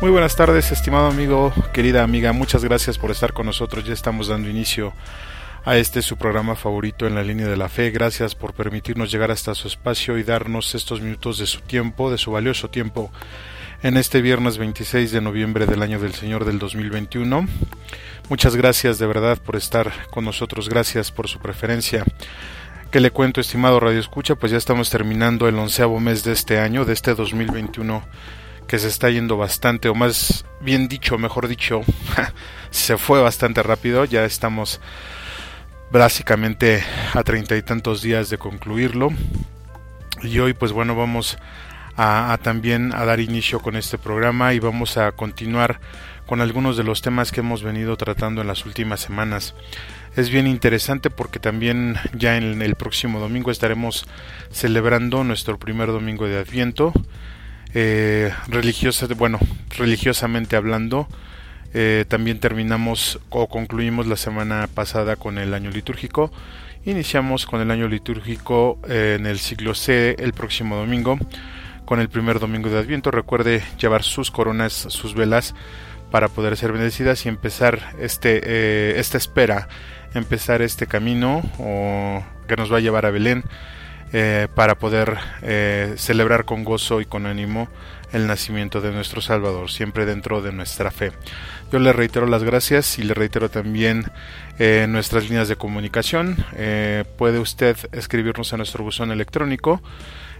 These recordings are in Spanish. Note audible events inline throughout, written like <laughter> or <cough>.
Muy buenas tardes, estimado amigo, querida amiga, muchas gracias por estar con nosotros. Ya estamos dando inicio a este su programa favorito en la línea de la fe. Gracias por permitirnos llegar hasta su espacio y darnos estos minutos de su tiempo, de su valioso tiempo, en este viernes 26 de noviembre del año del Señor del 2021. Muchas gracias de verdad por estar con nosotros, gracias por su preferencia. ¿Qué le cuento, estimado Radio Escucha? Pues ya estamos terminando el onceavo mes de este año, de este 2021 que se está yendo bastante, o más bien dicho, mejor dicho, <laughs> se fue bastante rápido, ya estamos básicamente a treinta y tantos días de concluirlo. Y hoy pues bueno vamos a, también a dar inicio con este programa y vamos a continuar con algunos de los temas que hemos venido tratando en las últimas semanas. Es bien interesante porque también ya en el próximo domingo estaremos celebrando nuestro primer domingo de Adviento eh, bueno, religiosamente hablando, eh, también terminamos o concluimos la semana pasada con el año litúrgico. Iniciamos con el año litúrgico eh, en el siglo C el próximo domingo, con el primer domingo de Adviento. Recuerde llevar sus coronas, sus velas para poder ser bendecidas y empezar este, esta espera, empezar este camino o que nos va a llevar a Belén eh, para poder eh, celebrar con gozo y con ánimo el nacimiento de nuestro Salvador, siempre dentro de nuestra fe. Yo le reitero las gracias y le reitero también eh, nuestras líneas de comunicación. puede usted escribirnos a nuestro buzón electrónico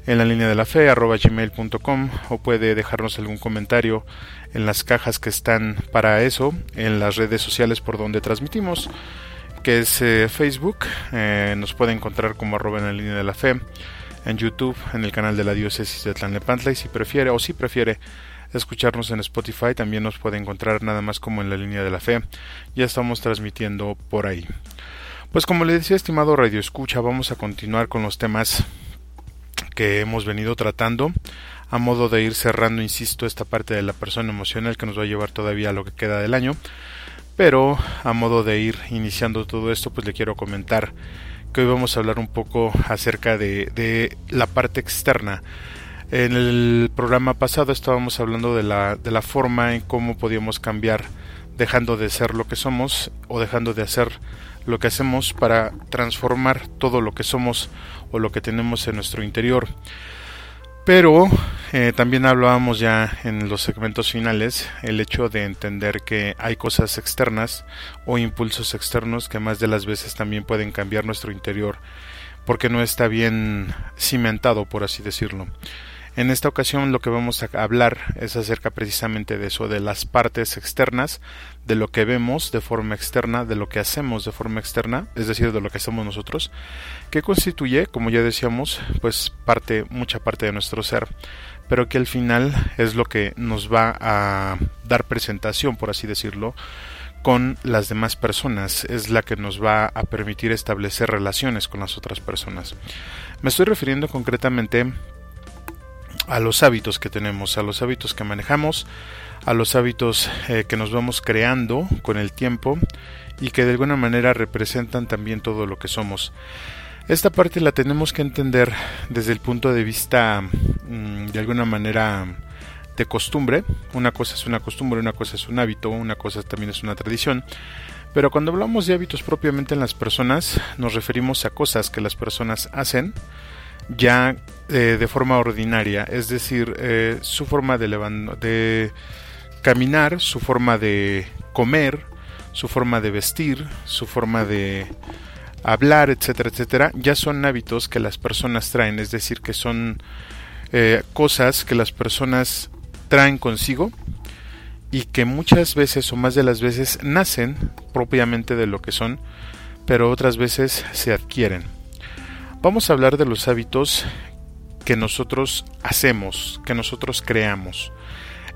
en la línea de la fe arroba gmail.com o puede dejarnos algún comentario en las cajas que están para eso en las redes sociales por donde transmitimos que es eh, Facebook. Eh, nos puede encontrar como arroba en la línea de la fe. En YouTube, en el canal de la diócesis de Tlanepantla. Y si prefiere, o si prefiere escucharnos en Spotify, también nos puede encontrar nada más como en la línea de la fe. Ya estamos transmitiendo por ahí. Pues como le decía, estimado Radio Escucha, vamos a continuar con los temas que hemos venido tratando a modo de ir cerrando, insisto, esta parte de la persona emocional que nos va a llevar todavía a lo que queda del año. Pero a modo de ir iniciando todo esto, pues le quiero comentar que hoy vamos a hablar un poco acerca de, la parte externa. En el programa pasado estábamos hablando de la, de la forma en cómo podíamos cambiar dejando de ser lo que somos o dejando de hacer lo que hacemos para transformar todo lo que somos o lo que tenemos en nuestro interior. Pero eh, también hablábamos ya en los segmentos finales el hecho de entender que hay cosas externas o impulsos externos que más de las veces también pueden cambiar nuestro interior porque no está bien cimentado, por así decirlo. En esta ocasión lo que vamos a hablar es acerca precisamente de eso, de las partes externas, de lo que vemos de forma externa, de lo que hacemos de forma externa, es decir, de lo que hacemos nosotros, que constituye, como ya decíamos, pues parte, mucha parte de nuestro ser, pero que al final es lo que nos va a dar presentación, por así decirlo, con las demás personas, es la que nos va a permitir establecer relaciones con las otras personas. Me estoy refiriendo concretamente a los hábitos que tenemos, a los hábitos que manejamos, a los hábitos eh, que nos vamos creando con el tiempo y que de alguna manera representan también todo lo que somos. Esta parte la tenemos que entender desde el punto de vista mm, de alguna manera de costumbre. Una cosa es una costumbre, una cosa es un hábito, una cosa también es una tradición. Pero cuando hablamos de hábitos propiamente en las personas, nos referimos a cosas que las personas hacen ya eh, de forma ordinaria, es decir, eh, su forma de, de caminar, su forma de comer, su forma de vestir, su forma de hablar, etcétera, etcétera, ya son hábitos que las personas traen, es decir, que son eh, cosas que las personas traen consigo y que muchas veces o más de las veces nacen propiamente de lo que son, pero otras veces se adquieren. Vamos a hablar de los hábitos que nosotros hacemos, que nosotros creamos.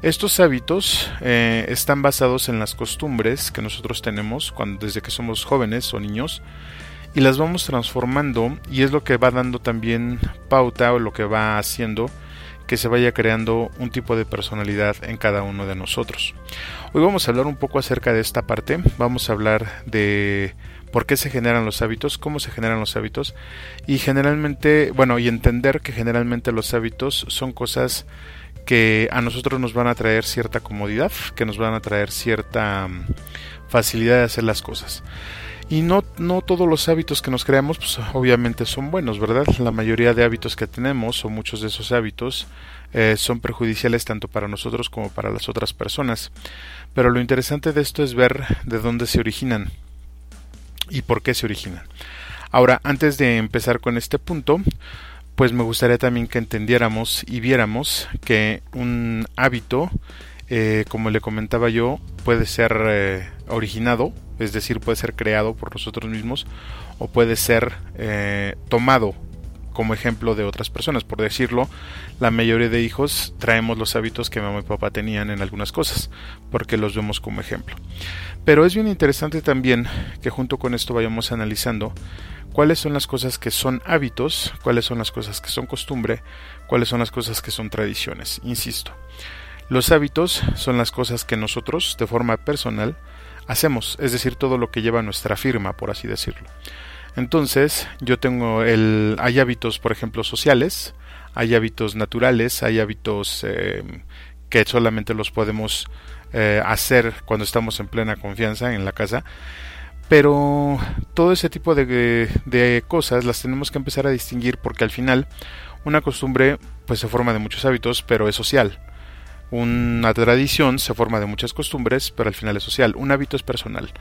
Estos hábitos eh, están basados en las costumbres que nosotros tenemos cuando, desde que somos jóvenes o niños y las vamos transformando y es lo que va dando también pauta o lo que va haciendo que se vaya creando un tipo de personalidad en cada uno de nosotros. Hoy vamos a hablar un poco acerca de esta parte, vamos a hablar de por qué se generan los hábitos, cómo se generan los hábitos y generalmente, bueno, y entender que generalmente los hábitos son cosas que a nosotros nos van a traer cierta comodidad, que nos van a traer cierta mm, facilidad de hacer las cosas. Y no, no todos los hábitos que nos creamos, pues obviamente son buenos, ¿verdad? La mayoría de hábitos que tenemos, o muchos de esos hábitos, eh, son perjudiciales tanto para nosotros como para las otras personas. Pero lo interesante de esto es ver de dónde se originan y por qué se originan. Ahora, antes de empezar con este punto, pues me gustaría también que entendiéramos y viéramos que un hábito, eh, como le comentaba yo, puede ser eh, originado, es decir, puede ser creado por nosotros mismos o puede ser eh, tomado como ejemplo de otras personas. Por decirlo, la mayoría de hijos traemos los hábitos que mamá y papá tenían en algunas cosas, porque los vemos como ejemplo. Pero es bien interesante también que junto con esto vayamos analizando cuáles son las cosas que son hábitos, cuáles son las cosas que son costumbre, cuáles son las cosas que son tradiciones. Insisto, los hábitos son las cosas que nosotros, de forma personal, hacemos, es decir, todo lo que lleva nuestra firma, por así decirlo. Entonces, yo tengo el... hay hábitos, por ejemplo, sociales, hay hábitos naturales, hay hábitos eh, que solamente los podemos eh, hacer cuando estamos en plena confianza en la casa, pero todo ese tipo de, cosas las tenemos que empezar a distinguir porque al final una costumbre pues se forma de muchos hábitos, pero es social. Una tradición se forma de muchas costumbres, pero al final es social. Un hábito es personal.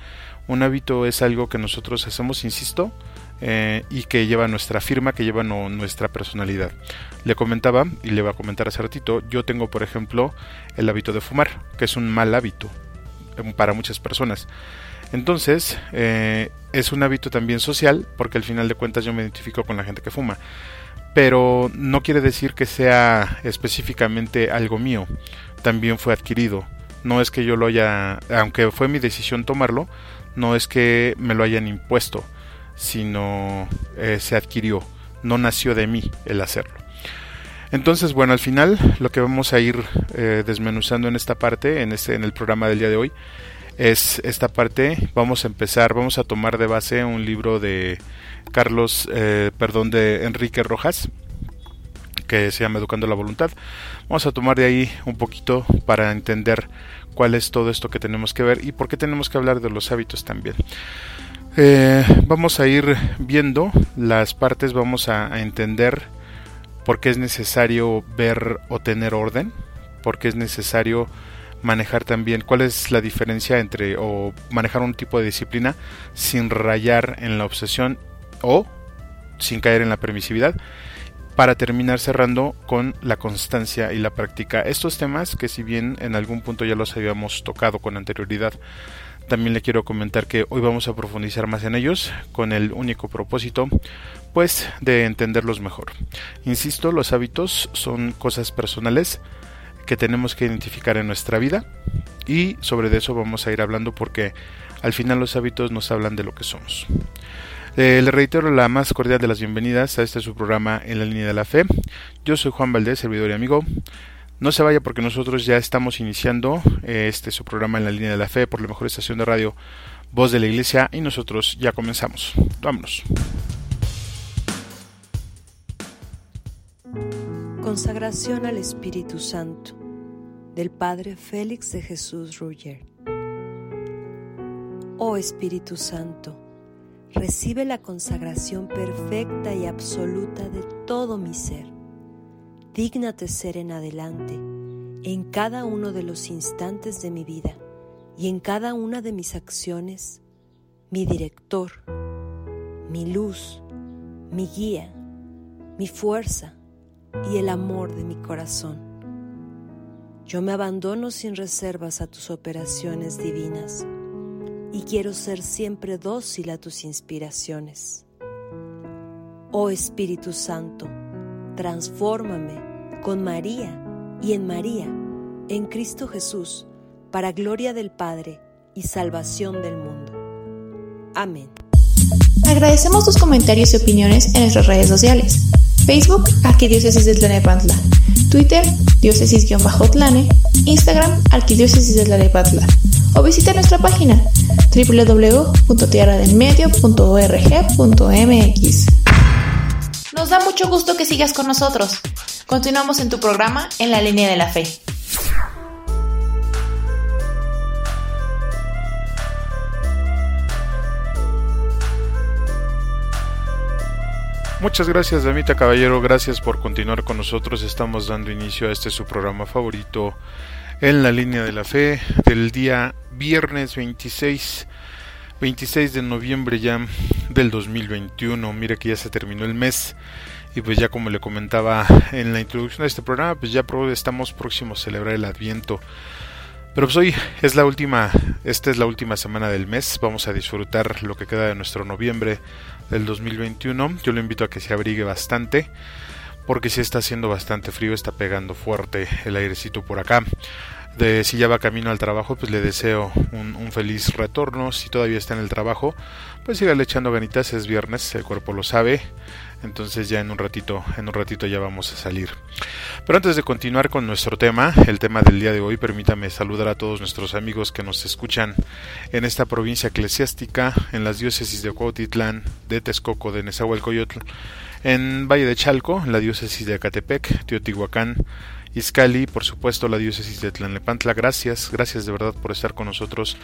Un hábito es algo que nosotros hacemos, insisto, eh, y que lleva nuestra firma, que lleva nuestra personalidad. Le comentaba, y le voy a comentar hace ratito, yo tengo, por ejemplo, el hábito de fumar, que es un mal hábito eh, para muchas personas. Entonces, eh, es un hábito también social, porque al final de cuentas yo me identifico con la gente que fuma. Pero no quiere decir que sea específicamente algo mío, también fue adquirido. No es que yo lo haya, aunque fue mi decisión tomarlo, no es que me lo hayan impuesto, sino eh, se adquirió, no nació de mí el hacerlo. Entonces, bueno, al final lo que vamos a ir eh, desmenuzando en esta parte, en, este, en el programa del día de hoy, es esta parte. Vamos a empezar, vamos a tomar de base un libro de Carlos, eh, perdón, de Enrique Rojas, que se llama Educando la Voluntad. Vamos a tomar de ahí un poquito para entender cuál es todo esto que tenemos que ver y por qué tenemos que hablar de los hábitos también. Eh, vamos a ir viendo las partes, vamos a entender por qué es necesario ver o tener orden, por qué es necesario manejar también cuál es la diferencia entre o manejar un tipo de disciplina sin rayar en la obsesión o sin caer en la permisividad para terminar cerrando con la constancia y la práctica. Estos temas que si bien en algún punto ya los habíamos tocado con anterioridad, también le quiero comentar que hoy vamos a profundizar más en ellos con el único propósito pues de entenderlos mejor. Insisto, los hábitos son cosas personales que tenemos que identificar en nuestra vida y sobre eso vamos a ir hablando porque al final los hábitos nos hablan de lo que somos. Eh, le reitero la más cordial de las bienvenidas a este su programa en la línea de la fe. Yo soy Juan Valdés, servidor y amigo. No se vaya porque nosotros ya estamos iniciando eh, este su programa en la línea de la fe por la mejor estación de radio Voz de la Iglesia y nosotros ya comenzamos. Vámonos. Consagración al Espíritu Santo del Padre Félix de Jesús Ruyer. Oh Espíritu Santo, recibe la consagración perfecta y absoluta de todo mi ser. Dígnate ser en adelante, en cada uno de los instantes de mi vida y en cada una de mis acciones, mi director, mi luz, mi guía, mi fuerza y el amor de mi corazón. Yo me abandono sin reservas a tus operaciones divinas y quiero ser siempre dócil a tus inspiraciones. Oh Espíritu Santo, transfórmame con María y en María, en Cristo Jesús, para gloria del Padre y salvación del mundo. Amén. Agradecemos tus comentarios y opiniones en nuestras redes sociales. Facebook, Arquidiócesis de Tlanepantla. Twitter, diócesis-tlane. Instagram, Arquidiócesis de Tlanepantla. O visita nuestra página www.tierradelmedio.org.mx. Nos da mucho gusto que sigas con nosotros. Continuamos en tu programa En la línea de la fe. Muchas gracias, Damita Caballero. Gracias por continuar con nosotros. Estamos dando inicio a este su programa favorito en la línea de la fe del día viernes 26, 26 de noviembre ya del 2021. Mire que ya se terminó el mes y pues ya como le comentaba en la introducción de este programa, pues ya estamos próximos a celebrar el Adviento. Pero pues hoy es la última, esta es la última semana del mes, vamos a disfrutar lo que queda de nuestro noviembre del 2021. Yo lo invito a que se abrigue bastante porque si está haciendo bastante frío, está pegando fuerte el airecito por acá. De, si ya va camino al trabajo, pues le deseo un, feliz retorno. Si todavía está en el trabajo, pues siga echando ganitas, es viernes, el cuerpo lo sabe. Entonces ya en un ratito, en un ratito ya vamos a salir. Pero antes de continuar con nuestro tema, el tema del día de hoy, permítame saludar a todos nuestros amigos que nos escuchan en esta provincia eclesiástica, en las diócesis de Cuautitlán, de Texcoco, de Nezahualcóyotl, en Valle de Chalco, la diócesis de Acatepec, Teotihuacán, Izcali, por supuesto la diócesis de Tlanepantla. Gracias, gracias de verdad por estar con nosotros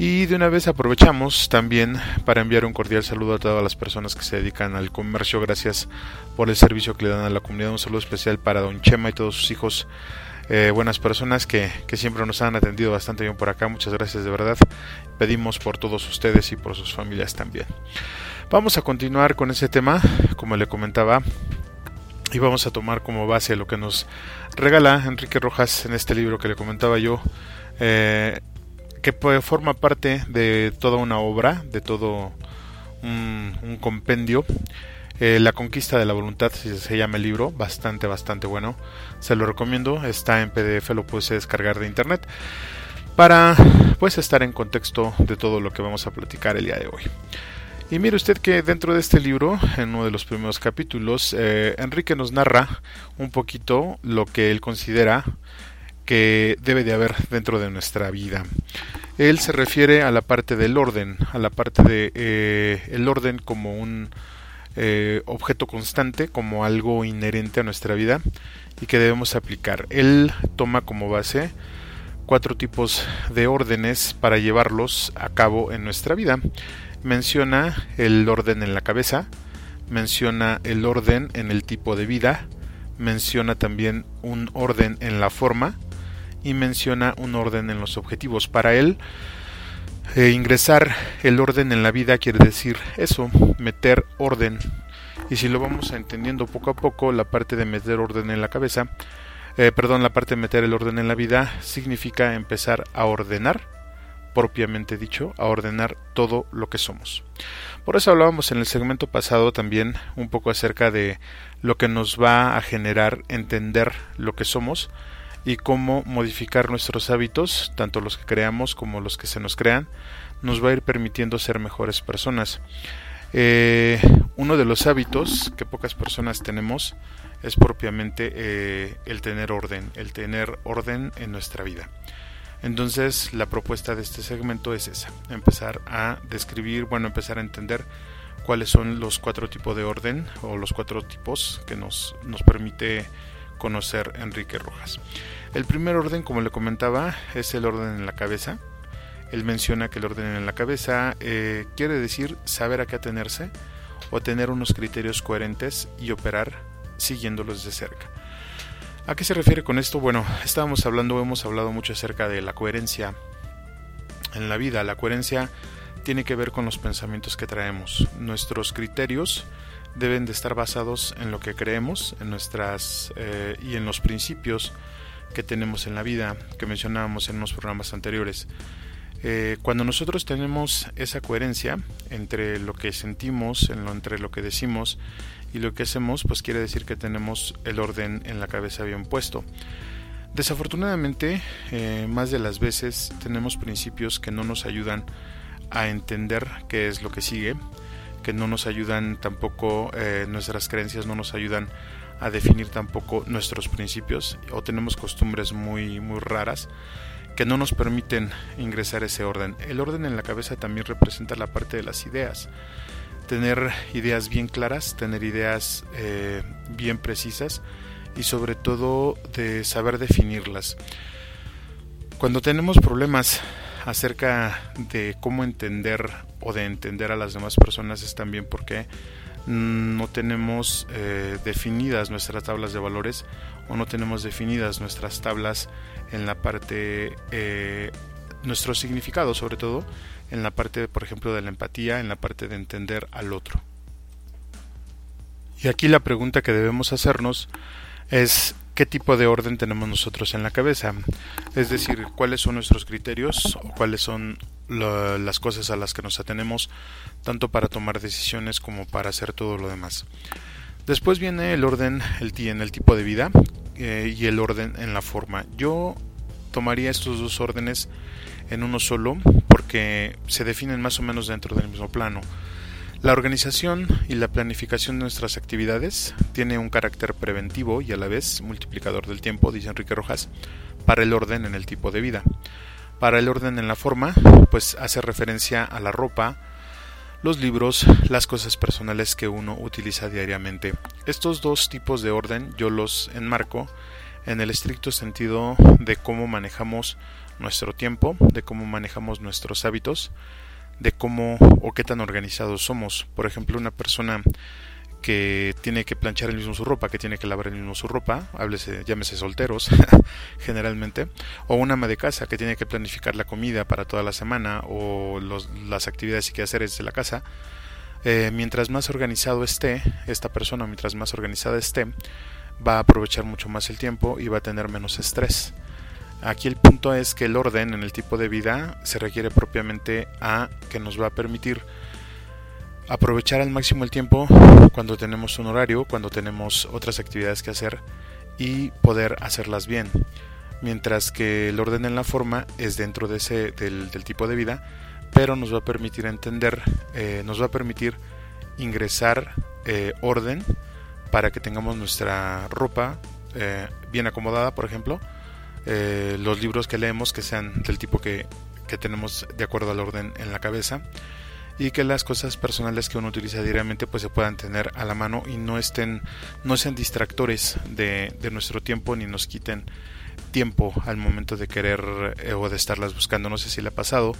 y de una vez aprovechamos también para enviar un cordial saludo a todas las personas que se dedican al comercio. Gracias por el servicio que le dan a la comunidad. Un saludo especial para Don Chema y todos sus hijos. Eh, buenas personas que, que siempre nos han atendido bastante bien por acá. Muchas gracias de verdad. Pedimos por todos ustedes y por sus familias también. Vamos a continuar con ese tema, como le comentaba, y vamos a tomar como base lo que nos regala Enrique Rojas en este libro que le comentaba yo. Eh, que forma parte de toda una obra, de todo un, compendio. Eh, la conquista de la voluntad se llama el libro, bastante, bastante bueno. Se lo recomiendo, está en PDF, lo puede descargar de internet para pues estar en contexto de todo lo que vamos a platicar el día de hoy. Y mire usted que dentro de este libro, en uno de los primeros capítulos, eh, Enrique nos narra un poquito lo que él considera que debe de haber dentro de nuestra vida. Él se refiere a la parte del orden, a la parte de eh, el orden como un eh, objeto constante, como algo inherente a nuestra vida y que debemos aplicar. Él toma como base cuatro tipos de órdenes para llevarlos a cabo en nuestra vida. Menciona el orden en la cabeza, menciona el orden en el tipo de vida, menciona también un orden en la forma, y menciona un orden en los objetivos. Para él, eh, ingresar el orden en la vida quiere decir eso, meter orden. Y si lo vamos entendiendo poco a poco, la parte de meter orden en la cabeza, eh, perdón, la parte de meter el orden en la vida significa empezar a ordenar, propiamente dicho, a ordenar todo lo que somos. Por eso hablábamos en el segmento pasado también un poco acerca de lo que nos va a generar entender lo que somos y cómo modificar nuestros hábitos, tanto los que creamos como los que se nos crean, nos va a ir permitiendo ser mejores personas. Eh, uno de los hábitos que pocas personas tenemos es propiamente eh, el tener orden, el tener orden en nuestra vida. Entonces la propuesta de este segmento es esa, empezar a describir, bueno, empezar a entender cuáles son los cuatro tipos de orden o los cuatro tipos que nos, nos permite conocer Enrique Rojas. El primer orden, como le comentaba, es el orden en la cabeza. Él menciona que el orden en la cabeza eh, quiere decir saber a qué atenerse o tener unos criterios coherentes y operar siguiéndolos de cerca. ¿A qué se refiere con esto? Bueno, estábamos hablando, hemos hablado mucho acerca de la coherencia en la vida. La coherencia tiene que ver con los pensamientos que traemos. Nuestros criterios deben de estar basados en lo que creemos, en nuestras eh, y en los principios que tenemos en la vida, que mencionábamos en unos programas anteriores. Eh, cuando nosotros tenemos esa coherencia entre lo que sentimos, entre lo que decimos y lo que hacemos, pues quiere decir que tenemos el orden en la cabeza bien puesto. Desafortunadamente, eh, más de las veces tenemos principios que no nos ayudan a entender qué es lo que sigue, que no nos ayudan tampoco, eh, nuestras creencias no nos ayudan a definir tampoco nuestros principios o tenemos costumbres muy, muy raras que no nos permiten ingresar ese orden. El orden en la cabeza también representa la parte de las ideas. Tener ideas bien claras, tener ideas eh, bien precisas y sobre todo de saber definirlas. Cuando tenemos problemas acerca de cómo entender o de entender a las demás personas es también porque no tenemos eh, definidas nuestras tablas de valores o no tenemos definidas nuestras tablas en la parte, eh, nuestro significado sobre todo, en la parte, por ejemplo, de la empatía, en la parte de entender al otro. Y aquí la pregunta que debemos hacernos es qué tipo de orden tenemos nosotros en la cabeza. Es decir, cuáles son nuestros criterios o cuáles son las cosas a las que nos atenemos tanto para tomar decisiones como para hacer todo lo demás. Después viene el orden el, en el tipo de vida eh, y el orden en la forma. Yo tomaría estos dos órdenes en uno solo porque se definen más o menos dentro del mismo plano. La organización y la planificación de nuestras actividades tiene un carácter preventivo y a la vez multiplicador del tiempo, dice Enrique Rojas, para el orden en el tipo de vida. Para el orden en la forma, pues hace referencia a la ropa, los libros, las cosas personales que uno utiliza diariamente. Estos dos tipos de orden yo los enmarco en el estricto sentido de cómo manejamos nuestro tiempo, de cómo manejamos nuestros hábitos, de cómo o qué tan organizados somos. Por ejemplo, una persona que tiene que planchar el mismo su ropa, que tiene que lavar el mismo su ropa, háblese, llámese solteros <laughs> generalmente, o una ama de casa que tiene que planificar la comida para toda la semana o las actividades y quehaceres de la casa, eh, mientras más organizado esté esta persona, mientras más organizada esté, va a aprovechar mucho más el tiempo y va a tener menos estrés. Aquí el punto es que el orden en el tipo de vida se requiere propiamente a que nos va a permitir aprovechar al máximo el tiempo cuando tenemos un horario, cuando tenemos otras actividades que hacer y poder hacerlas bien. Mientras que el orden en la forma es dentro de ese, del, tipo de vida, pero nos va a permitir entender, eh, nos va a permitir ingresar eh, orden para que tengamos nuestra ropa eh, bien acomodada, por ejemplo, los libros que leemos que sean del tipo que, que tenemos de acuerdo al orden en la cabeza y que las cosas personales que uno utiliza diariamente pues se puedan tener a la mano y no estén no sean distractores de, nuestro tiempo ni nos quiten tiempo al momento de querer eh, o de estarlas buscando. No sé si le ha pasado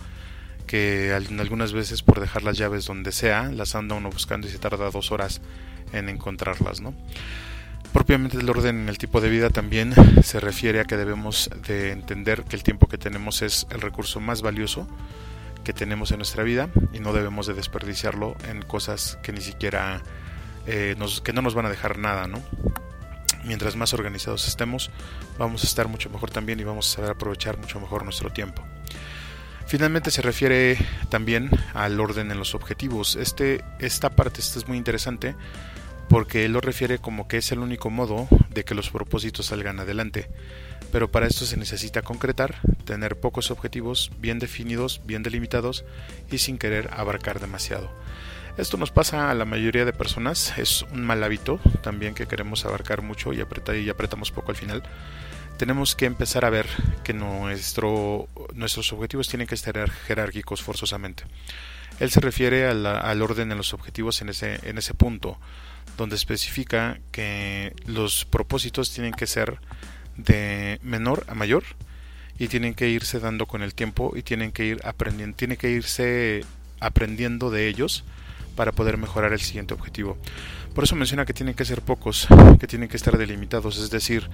que algunas veces por dejar las llaves donde sea las anda uno buscando y se tarda dos horas en encontrarlas no Propiamente el orden en el tipo de vida también se refiere a que debemos de entender que el tiempo que tenemos es el recurso más valioso que tenemos en nuestra vida y no debemos de desperdiciarlo en cosas que ni siquiera eh, nos, que no nos van a dejar nada, ¿no? Mientras más organizados estemos, vamos a estar mucho mejor también y vamos a saber aprovechar mucho mejor nuestro tiempo. Finalmente se refiere también al orden en los objetivos. Este, esta parte esta es muy interesante porque lo refiere como que es el único modo de que los propósitos salgan adelante pero para esto se necesita concretar, tener pocos objetivos bien definidos, bien delimitados y sin querer abarcar demasiado. Esto nos pasa a la mayoría de personas, es un mal hábito también que queremos abarcar mucho y, apretar, y apretamos poco al final. Tenemos que empezar a ver que nuestro, nuestros objetivos tienen que estar jerárquicos forzosamente. Él se refiere al orden en los objetivos en ese, en ese punto, donde especifica que los propósitos tienen que ser de menor a mayor y tienen que irse dando con el tiempo y tienen que ir aprendiendo, tiene que irse aprendiendo de ellos para poder mejorar el siguiente objetivo. Por eso menciona que tienen que ser pocos, que tienen que estar delimitados, es decir,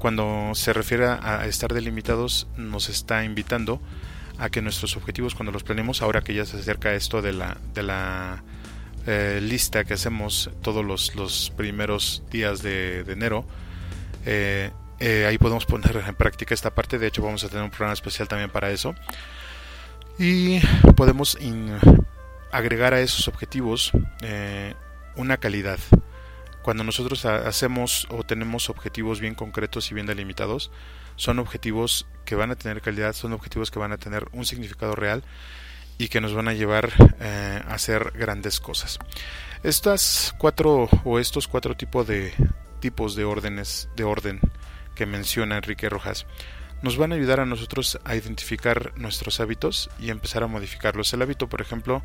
cuando se refiere a estar delimitados nos está invitando a que nuestros objetivos cuando los planeemos, ahora que ya se acerca esto de la, de la eh, lista que hacemos todos los, los primeros días de, enero, eh, eh, ahí podemos poner en práctica esta parte. De hecho, vamos a tener un programa especial también para eso. Y podemos agregar a esos objetivos una calidad. Cuando nosotros hacemos o tenemos objetivos bien concretos y bien delimitados, son objetivos que van a tener calidad, son objetivos que van a tener un significado real y que nos van a llevar eh, a hacer grandes cosas. Estas cuatro o estos cuatro tipos de tipos de órdenes de orden que menciona Enrique Rojas nos van a ayudar a nosotros a identificar nuestros hábitos y empezar a modificarlos. El hábito, por ejemplo,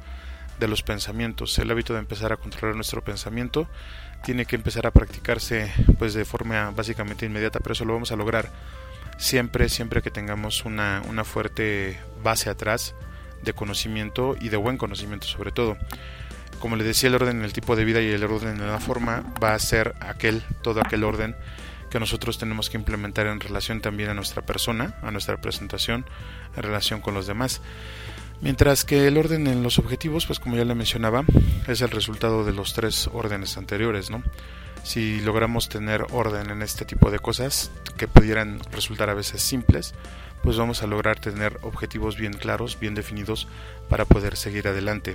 de los pensamientos, el hábito de empezar a controlar nuestro pensamiento tiene que empezar a practicarse pues de forma básicamente inmediata, pero eso lo vamos a lograr siempre, siempre que tengamos una, una fuerte base atrás de conocimiento y de buen conocimiento sobre todo. Como le decía, el orden en el tipo de vida y el orden en la forma va a ser aquel, todo aquel orden que nosotros tenemos que implementar en relación también a nuestra persona, a nuestra presentación, en relación con los demás. Mientras que el orden en los objetivos, pues como ya le mencionaba, es el resultado de los tres órdenes anteriores, ¿no? Si logramos tener orden en este tipo de cosas que pudieran resultar a veces simples, pues vamos a lograr tener objetivos bien claros, bien definidos para poder seguir adelante.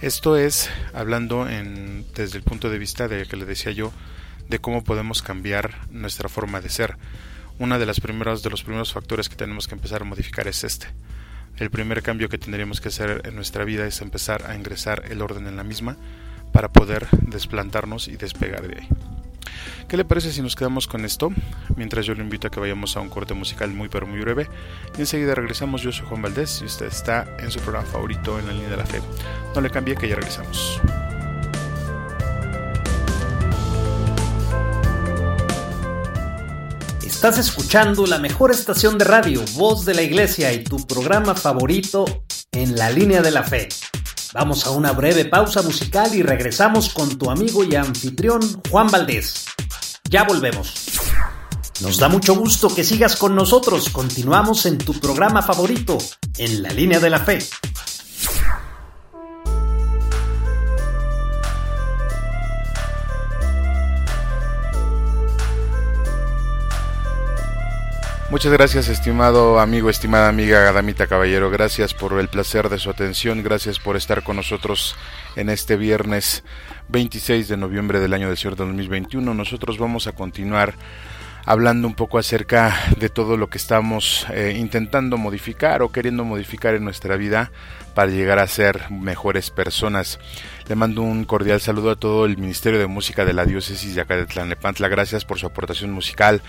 Esto es hablando desde el punto de vista de que le decía yo de cómo podemos cambiar nuestra forma de ser. Uno de, las primeros, de los primeros factores que tenemos que empezar a modificar es este. El primer cambio que tendríamos que hacer en nuestra vida es empezar a ingresar el orden en la misma para poder desplantarnos y despegar de ahí. ¿Qué le parece si nos quedamos con esto? Mientras yo le invito a que vayamos a un corte musical muy pero muy breve. Y enseguida regresamos. Yo soy Juan Valdés y usted está en su programa favorito en la línea de la fe. No le cambie que ya regresamos. Estás escuchando la mejor estación de radio, Voz de la Iglesia y tu programa favorito en la línea de la fe. Vamos a una breve pausa musical y regresamos con tu amigo y anfitrión Juan Valdés. Ya volvemos. Nos da mucho gusto que sigas con nosotros. Continuamos en tu programa favorito, en la línea de la fe. Muchas gracias, estimado amigo, estimada amiga Gadamita Caballero. Gracias por el placer de su atención. Gracias por estar con nosotros en este viernes 26 de noviembre del año del Señor 2021. Nosotros vamos a continuar hablando un poco acerca de todo lo que estamos eh, intentando modificar o queriendo modificar en nuestra vida para llegar a ser mejores personas. Le mando un cordial saludo a todo el Ministerio de Música de la Diócesis de acá de Tlanepantla. Gracias por su aportación musical.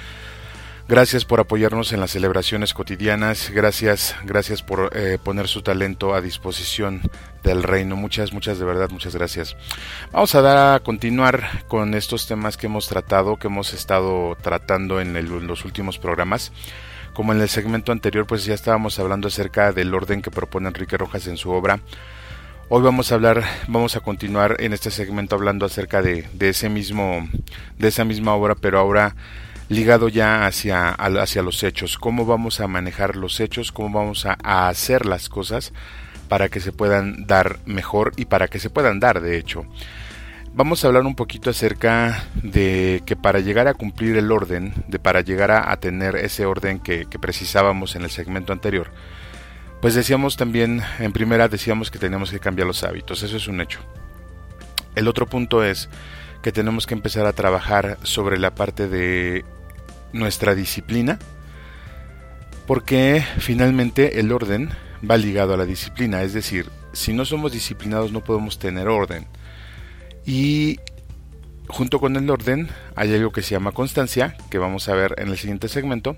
Gracias por apoyarnos en las celebraciones cotidianas. Gracias, gracias por eh, poner su talento a disposición del reino. Muchas, muchas de verdad, muchas gracias. Vamos a dar a continuar con estos temas que hemos tratado, que hemos estado tratando en, los últimos programas. Como en el segmento anterior, pues ya estábamos hablando acerca del orden que propone Enrique Rojas en su obra. Hoy vamos a hablar, vamos a continuar en este segmento hablando acerca de, de ese mismo, de esa misma obra, pero ahora ligado ya hacia, hacia los hechos, cómo vamos a manejar los hechos, cómo vamos a, hacer las cosas para que se puedan dar mejor y para que se puedan dar de hecho. Vamos a hablar un poquito acerca de que para llegar a cumplir el orden, de para llegar a, tener ese orden que, que, precisábamos en el segmento anterior, pues decíamos también, en primera decíamos que tenemos que cambiar los hábitos, eso es un hecho. El otro punto es que tenemos que empezar a trabajar sobre la parte de nuestra disciplina, porque finalmente el orden va ligado a la disciplina, es decir, si no somos disciplinados no podemos tener orden. Y junto con el orden hay algo que se llama constancia, que vamos a ver en el siguiente segmento.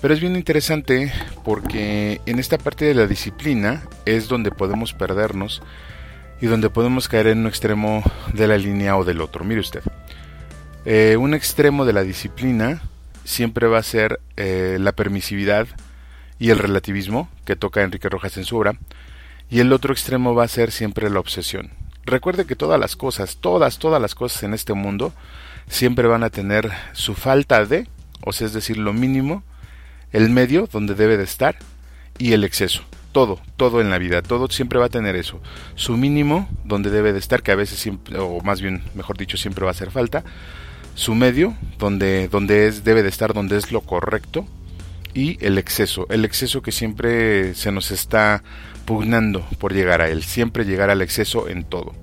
Pero es bien interesante porque en esta parte de la disciplina es donde podemos perdernos y donde podemos caer en un extremo de la línea o del otro. Mire usted, eh, un extremo de la disciplina siempre va a ser eh, la permisividad y el relativismo que toca Enrique Rojas en su obra, y el otro extremo va a ser siempre la obsesión. Recuerde que todas las cosas, todas, todas las cosas en este mundo, siempre van a tener su falta de, o sea, es decir, lo mínimo, el medio donde debe de estar y el exceso. Todo, todo en la vida, todo siempre va a tener eso. Su mínimo donde debe de estar, que a veces siempre, o más bien, mejor dicho, siempre va a hacer falta, su medio, donde, donde es, debe de estar, donde es lo correcto, y el exceso, el exceso que siempre se nos está pugnando por llegar a él, siempre llegar al exceso en todo.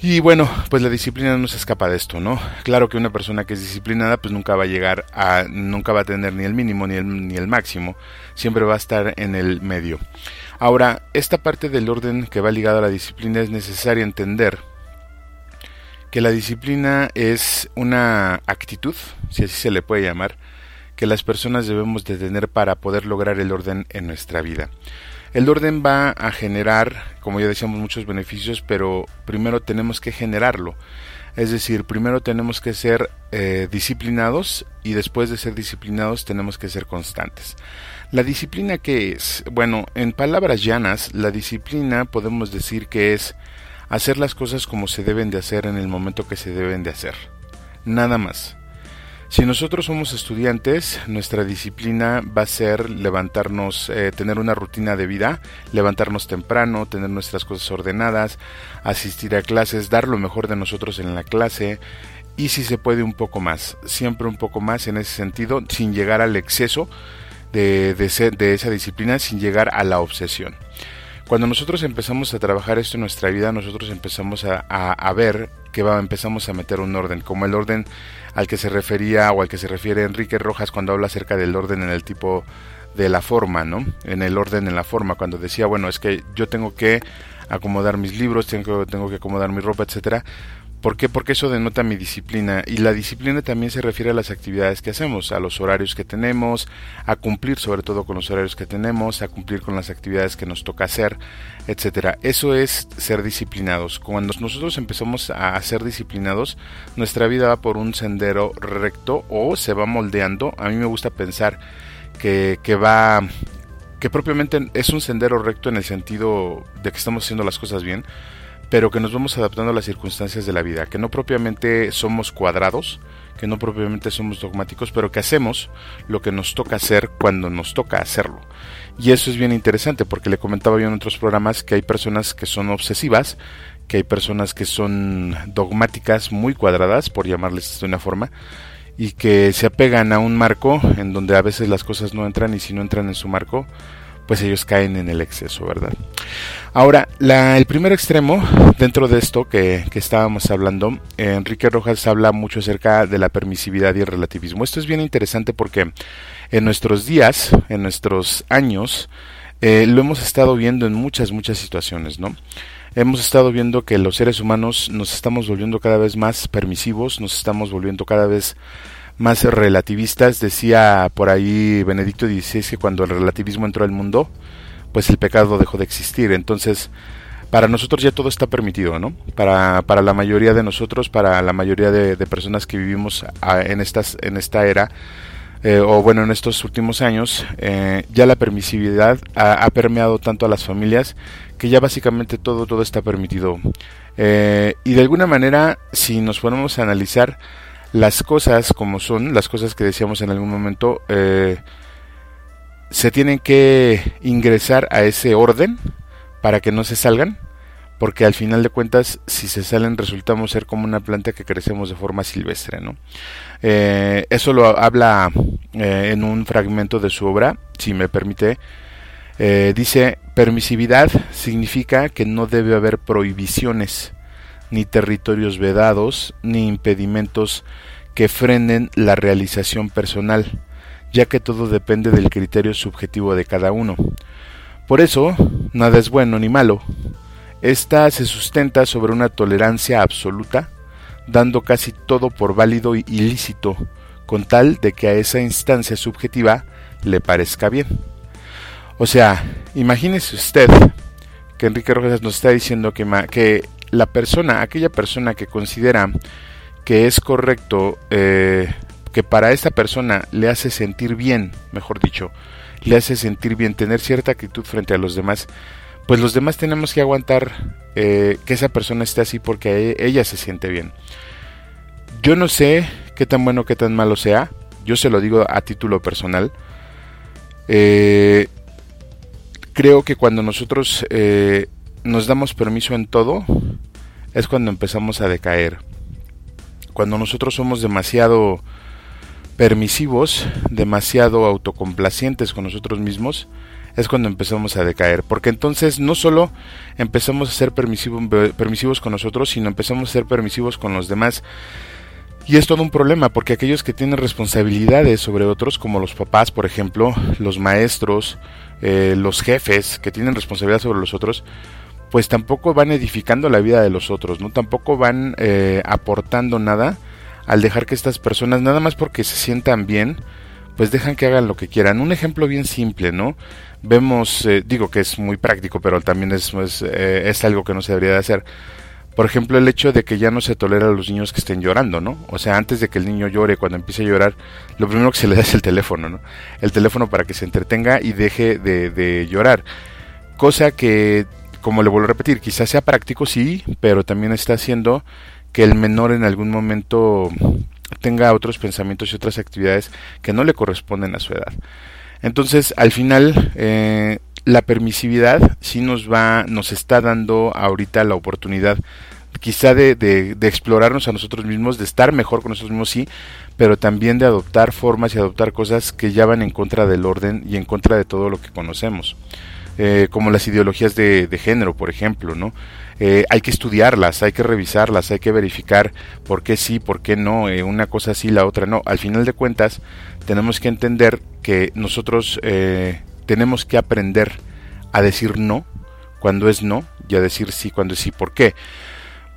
Y bueno, pues la disciplina no se escapa de esto, ¿no? Claro que una persona que es disciplinada pues nunca va a llegar a, nunca va a tener ni el mínimo ni el, ni el máximo, siempre va a estar en el medio. Ahora, esta parte del orden que va ligado a la disciplina es necesaria entender que la disciplina es una actitud, si así se le puede llamar, que las personas debemos de tener para poder lograr el orden en nuestra vida. El orden va a generar, como ya decíamos, muchos beneficios, pero primero tenemos que generarlo. Es decir, primero tenemos que ser eh, disciplinados y después de ser disciplinados tenemos que ser constantes. ¿La disciplina qué es? Bueno, en palabras llanas, la disciplina podemos decir que es hacer las cosas como se deben de hacer en el momento que se deben de hacer. Nada más. Si nosotros somos estudiantes, nuestra disciplina va a ser levantarnos, eh, tener una rutina de vida, levantarnos temprano, tener nuestras cosas ordenadas, asistir a clases, dar lo mejor de nosotros en la clase y si se puede un poco más, siempre un poco más en ese sentido, sin llegar al exceso de, de esa disciplina, sin llegar a la obsesión. Cuando nosotros empezamos a trabajar esto en nuestra vida, nosotros empezamos a, ver que va, empezamos a meter un orden, como el orden al que se refería o al que se refiere Enrique Rojas cuando habla acerca del orden en el tipo de la forma, ¿no? En el orden en la forma, cuando decía, bueno, es que yo tengo que acomodar mis libros, tengo, tengo que acomodar mi ropa, etcétera. ¿Por qué? Porque eso denota mi disciplina y la disciplina también se refiere a las actividades que hacemos, a los horarios que tenemos, a cumplir sobre todo con los horarios que tenemos, a cumplir con las actividades que nos toca hacer, etcétera. Eso es ser disciplinados. Cuando nosotros empezamos a ser disciplinados, nuestra vida va por un sendero recto o se va moldeando. A mí me gusta pensar que, que va que propiamente es un sendero recto en el sentido de que estamos haciendo las cosas bien pero que nos vamos adaptando a las circunstancias de la vida, que no propiamente somos cuadrados, que no propiamente somos dogmáticos, pero que hacemos lo que nos toca hacer cuando nos toca hacerlo. Y eso es bien interesante porque le comentaba yo en otros programas que hay personas que son obsesivas, que hay personas que son dogmáticas, muy cuadradas, por llamarles de una forma, y que se apegan a un marco en donde a veces las cosas no entran y si no entran en su marco, pues ellos caen en el exceso, ¿verdad? Ahora, el primer extremo dentro de esto que, estábamos hablando, Enrique Rojas habla mucho acerca de la permisividad y el relativismo. Esto es bien interesante porque en nuestros días, en nuestros años, eh, lo hemos estado viendo en muchas, muchas situaciones, ¿no? Hemos estado viendo que los seres humanos nos estamos volviendo cada vez más permisivos, nos estamos volviendo cada vez más relativistas. Decía por ahí Benedicto XVI que cuando el relativismo entró al mundo, pues el pecado dejó de existir. Entonces, para nosotros ya todo está permitido, ¿no? Para, para la mayoría de nosotros, para la mayoría de, personas que vivimos en, estas, en esta era, eh, o bueno, en estos últimos años, eh, ya la permisividad ha, permeado tanto a las familias que ya básicamente todo, todo está permitido. Eh, y de alguna manera, si nos ponemos a analizar, las cosas como son, las cosas que decíamos en algún momento, eh, se tienen que ingresar a ese orden para que no se salgan, porque al final de cuentas, si se salen, resultamos ser como una planta que crecemos de forma silvestre, ¿no? Eh, eso lo habla eh, en un fragmento de su obra, si me permite. dice, permisividad significa que no debe haber prohibiciones ni territorios vedados, ni impedimentos que frenen la realización personal, ya que todo depende del criterio subjetivo de cada uno. Por eso, nada es bueno ni malo. Esta se sustenta sobre una tolerancia absoluta, dando casi todo por válido y ilícito, con tal de que a esa instancia subjetiva le parezca bien. O sea, imagínese usted que Enrique Rojas nos está diciendo que, que la persona, aquella persona que considera que es correcto, eh, que para esta persona le hace sentir bien, mejor dicho, le hace sentir bien tener cierta actitud frente a los demás, pues los demás tenemos que aguantar eh, que esa persona esté así porque e, ella se siente bien. Yo no sé qué tan bueno, qué tan malo sea, yo se lo digo a título personal. Eh, creo que cuando nosotros nos damos permiso en todo, es cuando empezamos a decaer. Cuando nosotros somos demasiado permisivos, demasiado autocomplacientes con nosotros mismos, es cuando empezamos a decaer. Porque entonces no solo empezamos a ser permisivos, con nosotros, sino empezamos a ser permisivos con los demás. Y es todo un problema, porque aquellos que tienen responsabilidades sobre otros, como los papás, por ejemplo, los maestros, eh, los jefes que tienen responsabilidad sobre los otros, pues tampoco van edificando la vida de los otros, ¿no? Tampoco van eh, aportando nada al dejar que estas personas, nada más porque se sientan bien, pues dejan que hagan lo que quieran. Un ejemplo bien simple, ¿no? Vemos, eh, digo que es muy práctico, pero también es, es algo que no se debería de hacer por ejemplo, el hecho de que ya no se tolera a los niños que estén llorando, ¿no? O sea, antes de que el niño llore, cuando empiece a llorar, lo primero que se le da es el teléfono, ¿no? El teléfono para que se entretenga y deje de, llorar. Cosa que, como le vuelvo a repetir, quizás sea práctico, sí, pero también está haciendo que el menor en algún momento tenga otros pensamientos y otras actividades que no le corresponden a su edad. Entonces, al final, eh, la permisividad sí nos va, nos está dando ahorita la oportunidad quizá de, de, explorarnos a nosotros mismos, de estar mejor con nosotros mismos, sí, pero también de adoptar formas y adoptar cosas que ya van en contra del orden y en contra de todo lo que conocemos. Eh, como las ideologías de, género, por ejemplo, ¿no? Eh, hay que estudiarlas, hay que revisarlas, hay que verificar por qué sí, por qué no, eh, una cosa sí, la otra no. Al final de cuentas, tenemos que entender que nosotros tenemos que aprender a decir no cuando es no y a decir sí cuando es sí. ¿Por qué?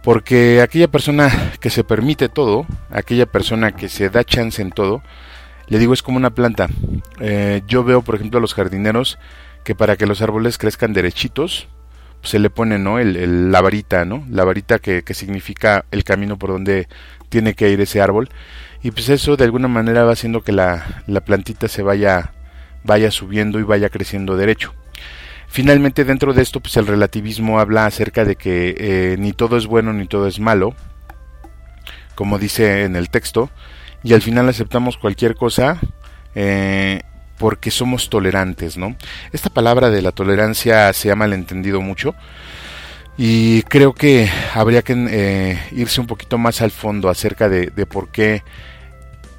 Porque aquella persona que se permite todo, aquella persona que se da chance en todo, le digo es como una planta. Yo veo, por ejemplo, a los jardineros que para que los árboles crezcan derechitos, se le pone ¿no? El, la varita, ¿no? La varita que, que significa el camino por donde tiene que ir ese árbol. Y pues eso de alguna manera va haciendo que la, la plantita se vaya vaya subiendo y vaya creciendo derecho. Finalmente dentro de esto pues el relativismo habla acerca de que eh, ni todo es bueno ni todo es malo, como dice en el texto, y al final aceptamos cualquier cosa eh, porque somos tolerantes, ¿no? Esta palabra de la tolerancia se ha malentendido mucho y creo que habría que eh, irse un poquito más al fondo acerca de, por qué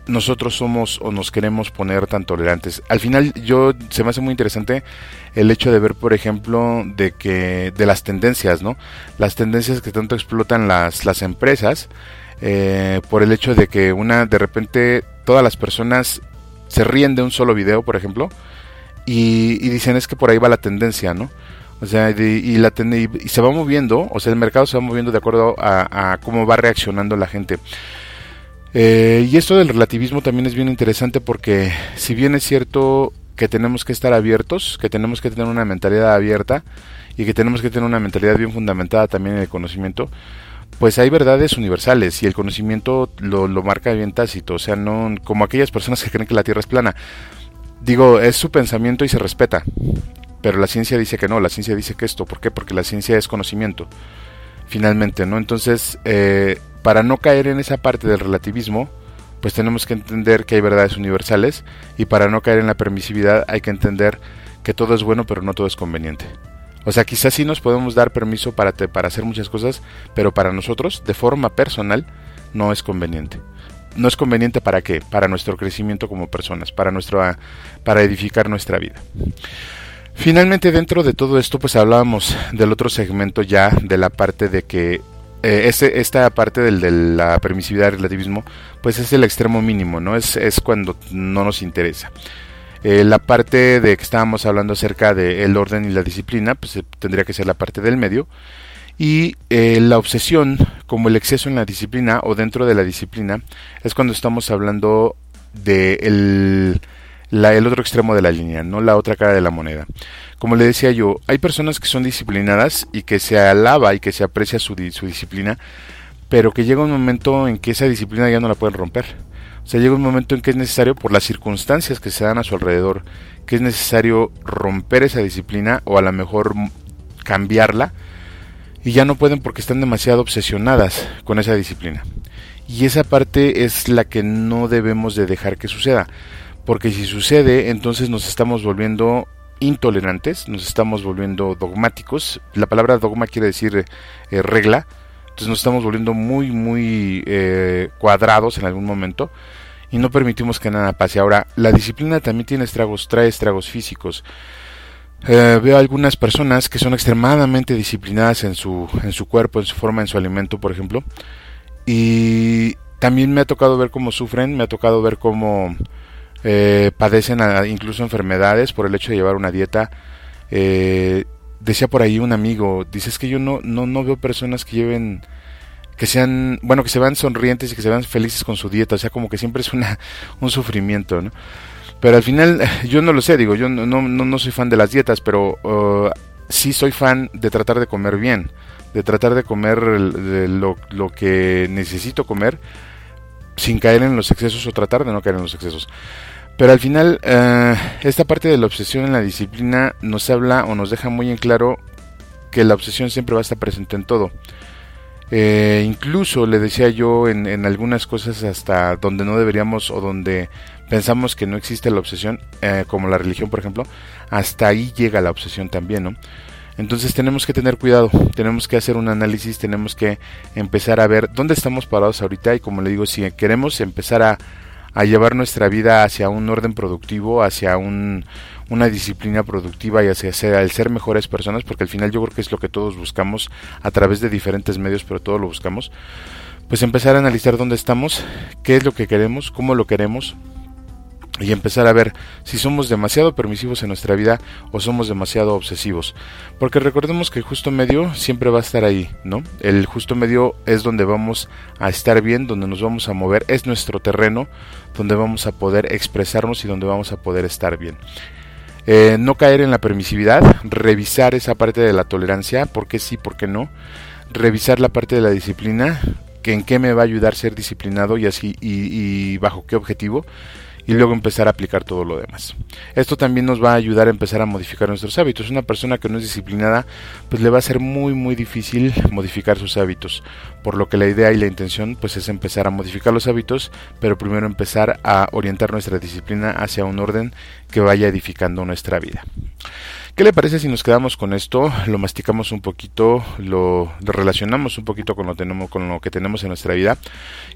nosotros somos o nos queremos poner tan tolerantes. Al final yo se me hace muy interesante el hecho de ver, por ejemplo, de que de las tendencias, ¿no? Las tendencias que tanto explotan las las empresas eh, por el hecho de que una de repente todas las personas se ríen de un solo video, por ejemplo, y, dicen es que por ahí va la tendencia, ¿no? O sea, y, la y, se va moviendo, o sea, el mercado se va moviendo de acuerdo a, a cómo va reaccionando la gente. Eh, y esto del relativismo también es bien interesante porque si bien es cierto que tenemos que estar abiertos, que tenemos que tener una mentalidad abierta y que tenemos que tener una mentalidad bien fundamentada también en el conocimiento, pues hay verdades universales y el conocimiento lo, lo marca bien tácito, o sea, no como aquellas personas que creen que la Tierra es plana. Digo, es su pensamiento y se respeta, pero la ciencia dice que no, la ciencia dice que esto, ¿por qué? Porque la ciencia es conocimiento, finalmente, ¿no? Entonces, eh, para no caer en esa parte del relativismo, pues tenemos que entender que hay verdades universales y para no caer en la permisividad hay que entender que todo es bueno pero no todo es conveniente. O sea, quizás sí nos podemos dar permiso para, para hacer muchas cosas, pero para nosotros, de forma personal, no es conveniente. No es conveniente para qué? Para nuestro crecimiento como personas, para, nuestro, para edificar nuestra vida. Finalmente, dentro de todo esto, pues hablábamos del otro segmento ya, de la parte de que eh, esta parte del, de la permisividad del relativismo, pues es el extremo mínimo, ¿no? Es, es cuando no nos interesa. Eh, la parte de que estábamos hablando acerca del orden y la disciplina, pues eh, tendría que ser la parte del medio. Y la obsesión, como el exceso en la disciplina o dentro de la disciplina, es cuando estamos hablando de el, el otro extremo de la línea, no la otra cara de la moneda. Como le decía yo, hay personas que son disciplinadas y que se alaba y que se aprecia su, su disciplina, pero que llega un momento en que esa disciplina ya no la pueden romper. O sea, llega un momento en que es necesario, por las circunstancias que se dan a su alrededor, que es necesario romper esa disciplina o a lo mejor cambiarla, y ya no pueden porque están demasiado obsesionadas con esa disciplina. Y esa parte es la que no debemos de dejar que suceda, porque si sucede, entonces nos estamos volviendo intolerantes, nos estamos volviendo dogmáticos. La palabra dogma quiere decir eh, regla. Entonces nos estamos volviendo muy, muy eh, cuadrados en algún momento. y no permitimos que nada pase. Ahora, la disciplina también tiene estragos, trae estragos físicos. Eh, veo algunas personas que son extremadamente disciplinadas en su, en su cuerpo, en su forma, en su alimento, por ejemplo. Y también me ha tocado ver cómo sufren, me ha tocado ver cómo eh, padecen incluso enfermedades por el hecho de llevar una dieta. Eh, decía por ahí un amigo, dice es que yo no, no, no veo personas que lleven que sean, bueno, que se vean sonrientes y que se vean felices con su dieta, o sea, como que siempre es una, un sufrimiento, ¿no? Pero al final, <laughs> yo no lo sé, digo, yo no, no, no soy fan de las dietas, pero uh, sí soy fan de tratar de comer bien, de tratar de comer lo, lo que necesito comer sin caer en los excesos o tratar de no caer en los excesos. Pero al final, uh, esta parte de la obsesión en la disciplina nos habla o nos deja muy en claro que la obsesión siempre va a estar presente en todo. Eh, incluso le decía yo en, algunas cosas hasta donde no deberíamos o donde pensamos que no existe la obsesión, eh, como la religión por ejemplo, hasta ahí llega la obsesión también, ¿no? Entonces tenemos que tener cuidado, tenemos que hacer un análisis, tenemos que empezar a ver dónde estamos parados ahorita y como le digo, si queremos empezar a, a llevar nuestra vida hacia un orden productivo, hacia un, una disciplina productiva y hacia ser, el ser mejores personas, porque al final yo creo que es lo que todos buscamos a través de diferentes medios, pero todo lo buscamos, pues empezar a analizar dónde estamos, qué es lo que queremos, cómo lo queremos, y empezar a ver si somos demasiado permisivos en nuestra vida o somos demasiado obsesivos. Porque recordemos que el justo medio siempre va a estar ahí, ¿no? El justo medio es donde vamos a estar bien, donde nos vamos a mover, es nuestro terreno, donde vamos a poder expresarnos y donde vamos a poder estar bien. Eh, no caer en la permisividad, revisar esa parte de la tolerancia, por qué sí, por qué no, revisar la parte de la disciplina, que en qué me va a ayudar ser disciplinado y así y bajo qué objetivo y luego empezar a aplicar todo lo demás. Esto también nos va a ayudar a empezar a modificar nuestros hábitos. Una persona que no es disciplinada, pues le va a ser muy muy difícil modificar sus hábitos. Por lo que la idea y la intención pues es empezar a modificar los hábitos, pero primero empezar a orientar nuestra disciplina hacia un orden que vaya edificando nuestra vida. ¿Qué le parece si nos quedamos con esto? Lo masticamos un poquito, lo, relacionamos un poquito con lo, tenemos, con lo que tenemos en nuestra vida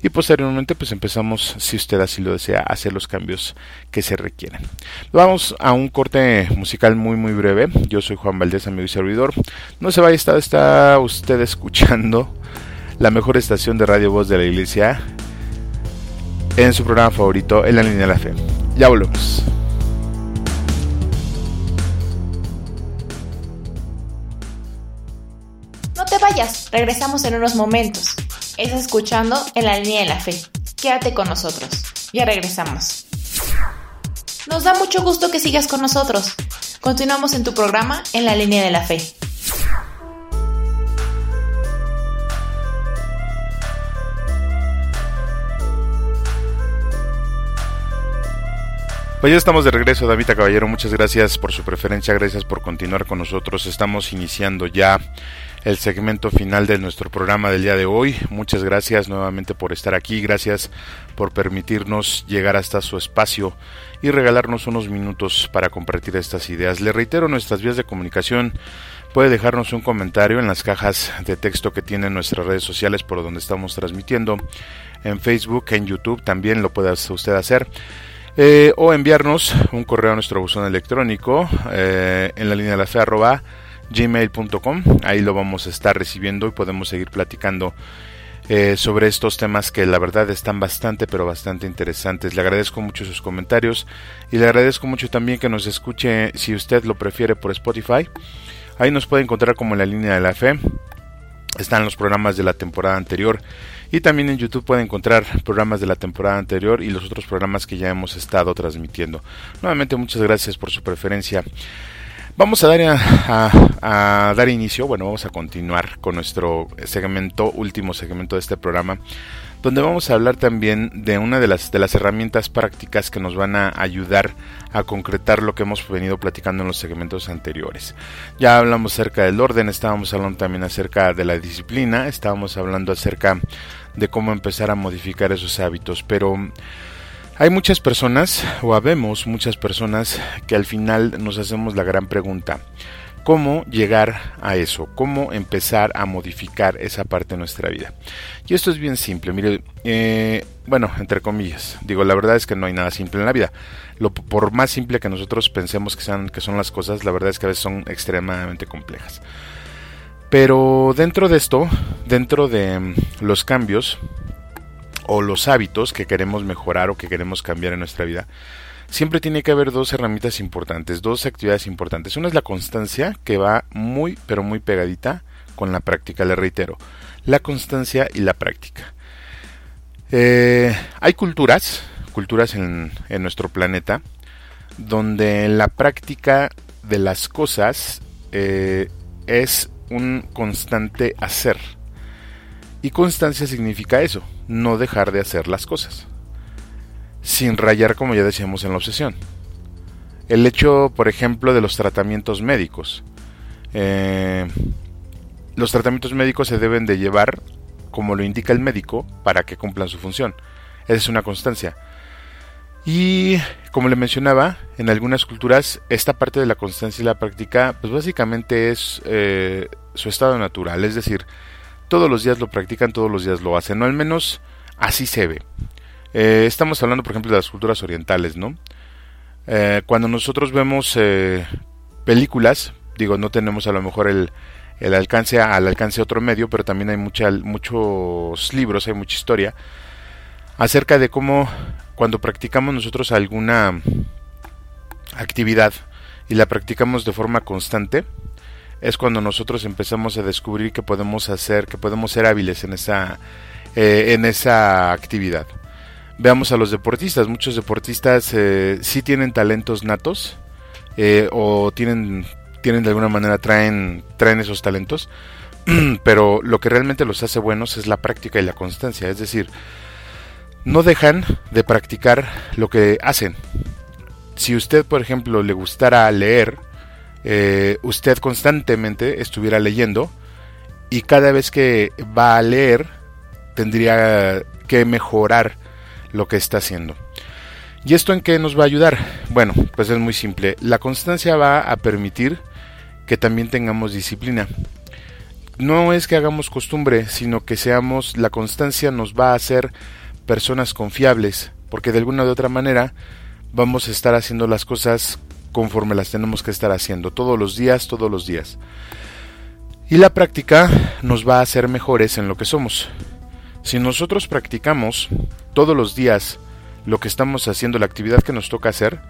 y posteriormente pues empezamos, si usted así lo desea, a hacer los cambios que se requieren. Vamos a un corte musical muy muy breve. Yo soy Juan Valdés, amigo y servidor. No se vaya, está, está usted escuchando la mejor estación de radio voz de la iglesia en su programa favorito, En la línea de la fe. Ya volvemos. Vayas, regresamos en unos momentos. Estás escuchando en la línea de la fe. Quédate con nosotros. Ya regresamos. Nos da mucho gusto que sigas con nosotros. Continuamos en tu programa en la línea de la fe. Pues ya estamos de regreso, David Caballero. Muchas gracias por su preferencia, gracias por continuar con nosotros. Estamos iniciando ya el segmento final de nuestro programa del día de hoy. Muchas gracias nuevamente por estar aquí, gracias por permitirnos llegar hasta su espacio y regalarnos unos minutos para compartir estas ideas. Le reitero nuestras vías de comunicación. Puede dejarnos un comentario en las cajas de texto que tienen nuestras redes sociales por donde estamos transmitiendo. En Facebook, en YouTube también lo puede usted hacer. Eh, o enviarnos un correo a nuestro buzón electrónico eh, en la línea de la fe gmail.com. Ahí lo vamos a estar recibiendo y podemos seguir platicando eh, sobre estos temas que la verdad están bastante pero bastante interesantes. Le agradezco mucho sus comentarios y le agradezco mucho también que nos escuche si usted lo prefiere por Spotify. Ahí nos puede encontrar como en la línea de la fe. Están los programas de la temporada anterior y también en YouTube puede encontrar programas de la temporada anterior y los otros programas que ya hemos estado transmitiendo. Nuevamente muchas gracias por su preferencia. Vamos a dar, a, dar inicio, bueno, vamos a continuar con nuestro segmento, último segmento de este programa, donde vamos a hablar también de una de las, de las herramientas prácticas que nos van a ayudar a concretar lo que hemos venido platicando en los segmentos anteriores. Ya hablamos acerca del orden, estábamos hablando también acerca de la disciplina, estábamos hablando acerca de cómo empezar a modificar esos hábitos, pero hay muchas personas, o habemos muchas personas, que al final nos hacemos la gran pregunta, cómo llegar a eso, cómo empezar a modificar esa parte de nuestra vida. Y esto es bien simple, mire, eh, bueno, entre comillas, digo, la verdad es que no hay nada simple en la vida. Lo, por más simple que nosotros pensemos que, sean, que son las cosas, la verdad es que a veces son extremadamente complejas. Pero dentro de esto, dentro de mm, los cambios o los hábitos que queremos mejorar o que queremos cambiar en nuestra vida, siempre tiene que haber dos herramientas importantes, dos actividades importantes. Una es la constancia, que va muy, pero muy pegadita con la práctica, le reitero, la constancia y la práctica. Eh, hay culturas, culturas en, nuestro planeta, donde la práctica de las cosas eh, es un constante hacer. Y constancia significa eso, no dejar de hacer las cosas sin rayar como ya decíamos en la obsesión. El hecho, por ejemplo, de los tratamientos médicos. Eh, los tratamientos médicos se deben de llevar como lo indica el médico para que cumplan su función. Esa es una constancia. Y como le mencionaba, en algunas culturas esta parte de la constancia y la práctica, pues básicamente es eh, su estado natural. Es decir, todos los días lo practican, todos los días lo hacen. O al menos así se ve. Eh, estamos hablando, por ejemplo, de las culturas orientales, ¿no? Eh, cuando nosotros vemos eh, películas, digo, no tenemos a lo mejor el, el alcance al alcance de otro medio, pero también hay muchos libros, hay mucha historia acerca de cómo cuando practicamos nosotros alguna actividad y la practicamos de forma constante, es cuando nosotros empezamos a descubrir que podemos hacer, que podemos ser hábiles en esa, en esa actividad. Veamos a los deportistas. Muchos deportistas eh, sí tienen talentos natos eh, o tienen, tienen de alguna manera traen, traen esos talentos. <clears throat> Pero lo que realmente los hace buenos es la práctica y la constancia. Es decir, no dejan de practicar lo que hacen. Si usted, por ejemplo, le gustara leer, eh, usted constantemente estuviera leyendo y cada vez que va a leer tendría que mejorar lo que está haciendo. ¿Y esto en qué nos va a ayudar? Bueno, pues es muy simple. La constancia va a permitir que también tengamos disciplina. No es que hagamos costumbre, sino que seamos, la constancia nos va a hacer personas confiables, porque de alguna u otra manera vamos a estar haciendo las cosas conforme las tenemos que estar haciendo, todos los días, todos los días. Y la práctica nos va a hacer mejores en lo que somos. Si nosotros practicamos todos los días lo que estamos haciendo, la actividad que nos toca hacer,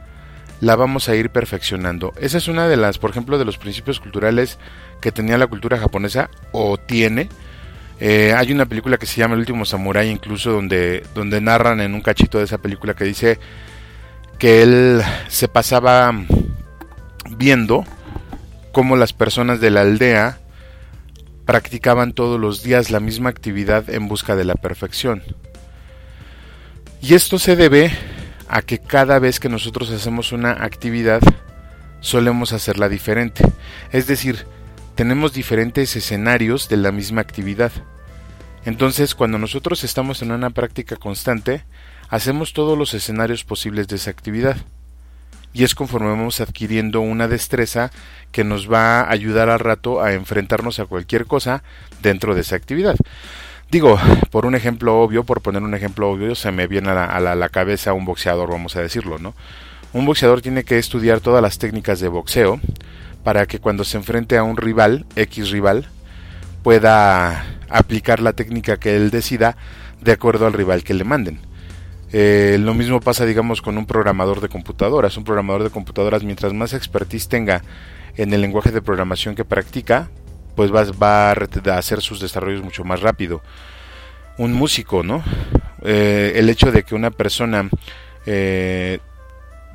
la vamos a ir perfeccionando. Esa es una de las, por ejemplo, de los principios culturales que tenía la cultura japonesa o tiene. Eh, hay una película que se llama El último samurái, incluso donde, donde narran en un cachito de esa película que dice que él se pasaba viendo cómo las personas de la aldea practicaban todos los días la misma actividad en busca de la perfección. Y esto se debe a que cada vez que nosotros hacemos una actividad solemos hacerla diferente. Es decir, tenemos diferentes escenarios de la misma actividad. Entonces, cuando nosotros estamos en una práctica constante, hacemos todos los escenarios posibles de esa actividad y es conforme vamos adquiriendo una destreza que nos va a ayudar al rato a enfrentarnos a cualquier cosa dentro de esa actividad. Digo, por un ejemplo obvio, por poner un ejemplo obvio, se me viene a la, cabeza un boxeador, vamos a decirlo, ¿no? Un boxeador tiene que estudiar todas las técnicas de boxeo para que cuando se enfrente a un rival, X rival, pueda aplicar la técnica que él decida de acuerdo al rival que le manden. Eh, lo mismo pasa, digamos, con un programador de computadoras. Un programador de computadoras, mientras más expertise tenga en el lenguaje de programación que practica, pues va, va a hacer sus desarrollos mucho más rápido. Un músico, ¿no? Eh, el hecho de que una persona eh,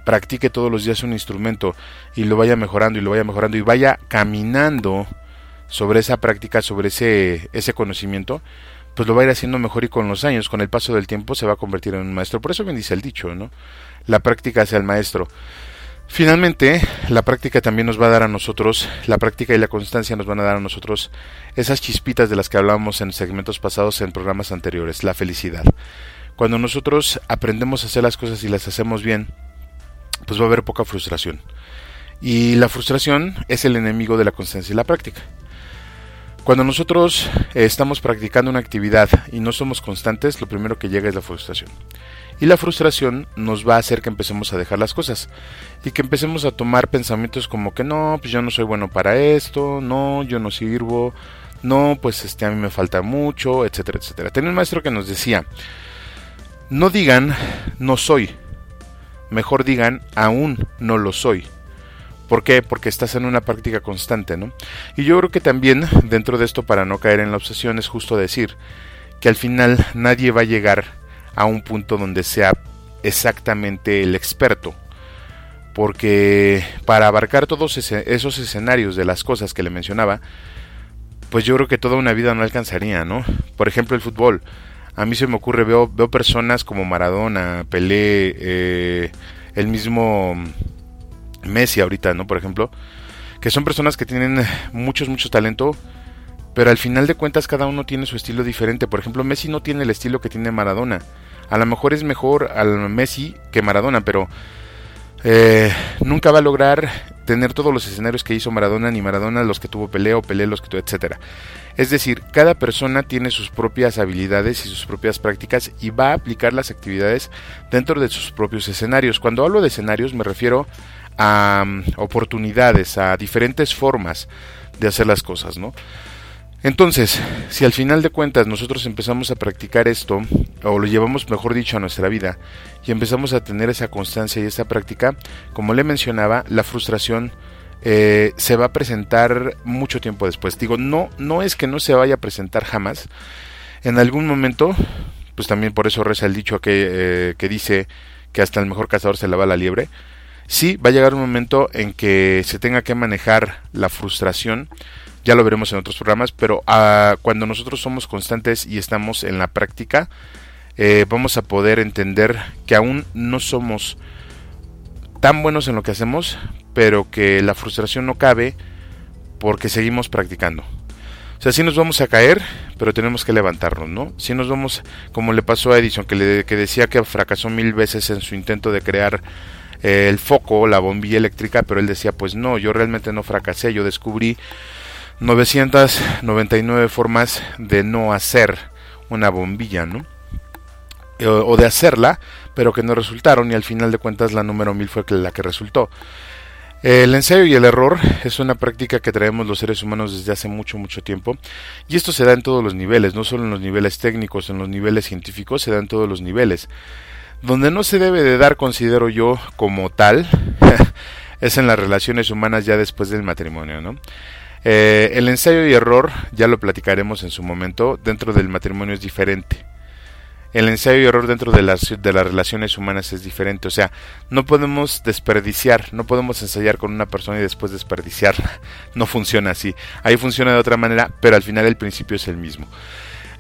practique todos los días un instrumento y lo vaya mejorando y lo vaya mejorando y vaya caminando sobre esa práctica, sobre ese, ese conocimiento, pues lo va a ir haciendo mejor y con los años, con el paso del tiempo se va a convertir en un maestro. Por eso bien dice el dicho, ¿no? La práctica hace al maestro. Finalmente, la práctica también nos va a dar a nosotros, la práctica y la constancia nos van a dar a nosotros esas chispitas de las que hablábamos en segmentos pasados en programas anteriores, la felicidad. Cuando nosotros aprendemos a hacer las cosas y las hacemos bien, pues va a haber poca frustración. Y la frustración es el enemigo de la constancia y la práctica. Cuando nosotros eh, estamos practicando una actividad y no somos constantes, lo primero que llega es la frustración. Y la frustración nos va a hacer que empecemos a dejar las cosas y que empecemos a tomar pensamientos como que no, pues yo no soy bueno para esto, no, yo no sirvo, no, pues este a mí me falta mucho, etcétera, etcétera. Tenía un maestro que nos decía, no digan no soy, mejor digan aún no lo soy. ¿Por qué? Porque estás en una práctica constante, ¿no? Y yo creo que también dentro de esto, para no caer en la obsesión, es justo decir que al final nadie va a llegar a un punto donde sea exactamente el experto. Porque para abarcar todos esos escenarios de las cosas que le mencionaba, pues yo creo que toda una vida no alcanzaría, ¿no? Por ejemplo, el fútbol. A mí se me ocurre, veo, veo personas como Maradona, Pelé, eh, el mismo Messi ahorita, ¿no? Por ejemplo, que son personas que tienen muchos, mucho talento, pero al final de cuentas cada uno tiene su estilo diferente. Por ejemplo, Messi no tiene el estilo que tiene Maradona. A lo mejor es mejor al Messi que Maradona, pero eh, nunca va a lograr tener todos los escenarios que hizo Maradona, ni Maradona los que tuvo Pelé o Pelé los que tuvo, etcétera. Es decir, cada persona tiene sus propias habilidades y sus propias prácticas y va a aplicar las actividades dentro de sus propios escenarios. Cuando hablo de escenarios me refiero a mm, oportunidades, a diferentes formas de hacer las cosas, ¿no? Entonces, si al final de cuentas nosotros empezamos a practicar esto, o lo llevamos, mejor dicho, a nuestra vida, y empezamos a tener esa constancia y esa práctica, como le mencionaba, la frustración eh, se va a presentar mucho tiempo después. Digo, no, no es que no se vaya a presentar jamás. En algún momento, pues también por eso reza el dicho que, eh, que dice que hasta el mejor cazador se la va la liebre. Sí, va a llegar un momento en que se tenga que manejar la frustración, ya lo veremos en otros programas, pero ah, cuando nosotros somos constantes y estamos en la práctica, eh, vamos a poder entender que aún no somos tan buenos en lo que hacemos, pero que la frustración no cabe porque seguimos practicando. O sea, sí nos vamos a caer, pero tenemos que levantarnos, ¿no? Si nos vamos, como le pasó a Edison, que, le, que decía que fracasó mil veces en su intento de crear el foco, la bombilla eléctrica, pero él decía, pues no, yo realmente no fracasé, yo descubrí 999 formas de no hacer una bombilla, ¿no? O, de hacerla, pero que no resultaron y al final de cuentas la número 1000 fue la que resultó. El ensayo y el error es una práctica que traemos los seres humanos desde hace mucho, mucho tiempo. Y esto se da en todos los niveles, no solo en los niveles técnicos, en los niveles científicos, se da en todos los niveles. Donde no se debe de dar, considero yo, como tal, <laughs> es en las relaciones humanas ya después del matrimonio, ¿no? Eh, el ensayo y error, ya lo platicaremos en su momento, dentro del matrimonio es diferente. El ensayo y error dentro de las, de las relaciones humanas es diferente. O sea, no podemos desperdiciar, no podemos ensayar con una persona y después desperdiciarla. <laughs> No funciona así. Ahí funciona de otra manera, pero al final el principio es el mismo.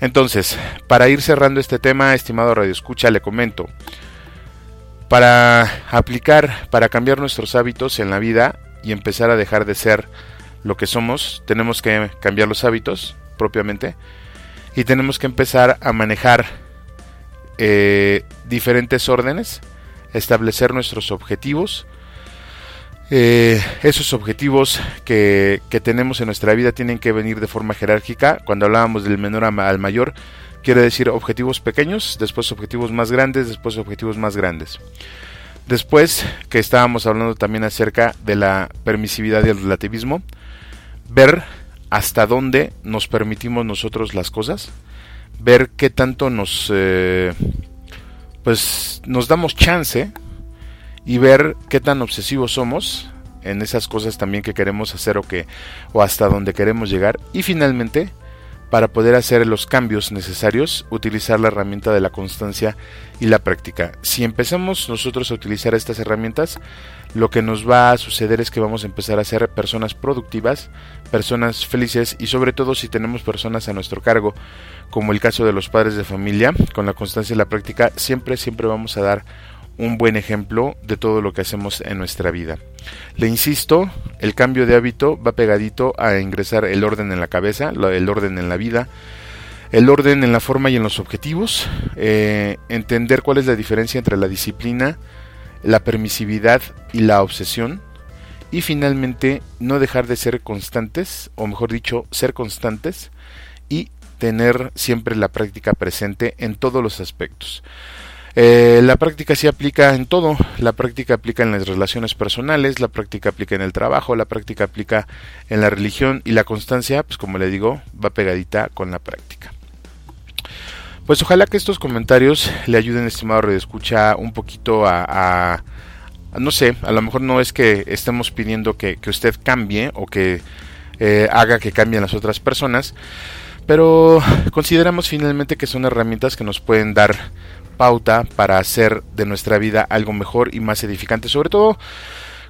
Entonces, para ir cerrando este tema, estimado Radio Escucha, le comento. Para aplicar, para cambiar nuestros hábitos en la vida y empezar a dejar de ser lo que somos, tenemos que cambiar los hábitos propiamente y tenemos que empezar a manejar eh, diferentes órdenes, establecer nuestros objetivos eh, esos objetivos que, tenemos en nuestra vida tienen que venir de forma jerárquica. Cuando hablábamos del menor al mayor, quiere decir objetivos pequeños, después objetivos más grandes, después objetivos más grandes. Después que estábamos hablando también acerca de la permisividad y el relativismo, ver hasta dónde nos permitimos nosotros las cosas, ver qué tanto nos, eh, pues, nos damos chance y ver qué tan obsesivos somos en esas cosas también que queremos hacer o que o hasta donde queremos llegar y finalmente para poder hacer los cambios necesarios utilizar la herramienta de la constancia y la práctica. Si empezamos nosotros a utilizar estas herramientas, lo que nos va a suceder es que vamos a empezar a ser personas productivas, personas felices y sobre todo si tenemos personas a nuestro cargo, como el caso de los padres de familia, con la constancia y la práctica, siempre siempre vamos a dar un buen ejemplo de todo lo que hacemos en nuestra vida. Le insisto, el cambio de hábito va pegadito a ingresar el orden en la cabeza, el orden en la vida, el orden en la forma y en los objetivos, eh, entender cuál es la diferencia entre la disciplina, la permisividad y la obsesión, Y finalmente, no dejar de ser constantes, o mejor dicho, ser constantes y tener siempre la práctica presente en todos los aspectos. Eh, la práctica se aplica en todo, la práctica aplica en las relaciones personales, la práctica aplica en el trabajo, la práctica aplica en la religión y la constancia, pues como le digo, va pegadita con la práctica. Pues ojalá que estos comentarios le ayuden, estimado redescucha, un poquito a, no sé, a lo mejor no es que estemos pidiendo que, usted cambie o que eh, haga que cambien las otras personas, pero consideramos finalmente que son herramientas que nos pueden dar pauta para hacer de nuestra vida algo mejor y más edificante. Sobre todo,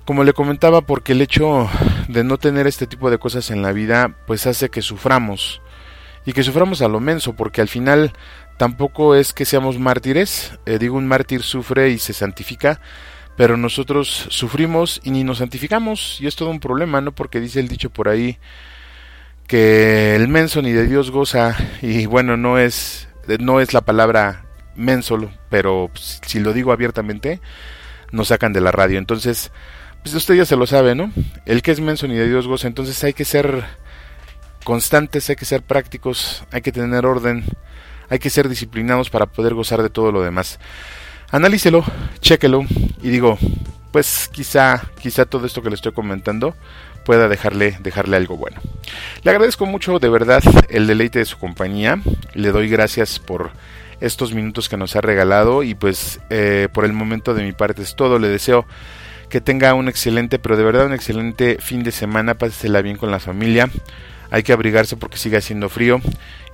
como le comentaba, porque el hecho de no tener este tipo de cosas en la vida, pues hace que suframos. Y que suframos a lo menso, porque al final tampoco es que seamos mártires. Eh, digo, un mártir sufre y se santifica, pero nosotros sufrimos y ni nos santificamos. Y es todo un problema, ¿no? Porque dice el dicho por ahí que el menso ni de Dios goza. Y bueno, no es, no es la palabra menso, pero si lo digo abiertamente, nos sacan de la radio. Entonces, pues usted ya se lo sabe, ¿no? El que es menso ni de Dios goza. Entonces hay que ser constantes, hay que ser prácticos, hay que tener orden, hay que ser disciplinados para poder gozar de todo lo demás. Analícelo, chéquelo y digo, pues quizá, quizá todo esto que le estoy comentando pueda dejarle, dejarle algo bueno. Le agradezco mucho de verdad el deleite de su compañía. Le doy gracias por estos minutos que nos ha regalado y pues eh, por el momento de mi parte es todo. Le deseo que tenga un excelente, pero de verdad un excelente fin de semana. Pásesela bien con la familia. Hay que abrigarse porque sigue haciendo frío.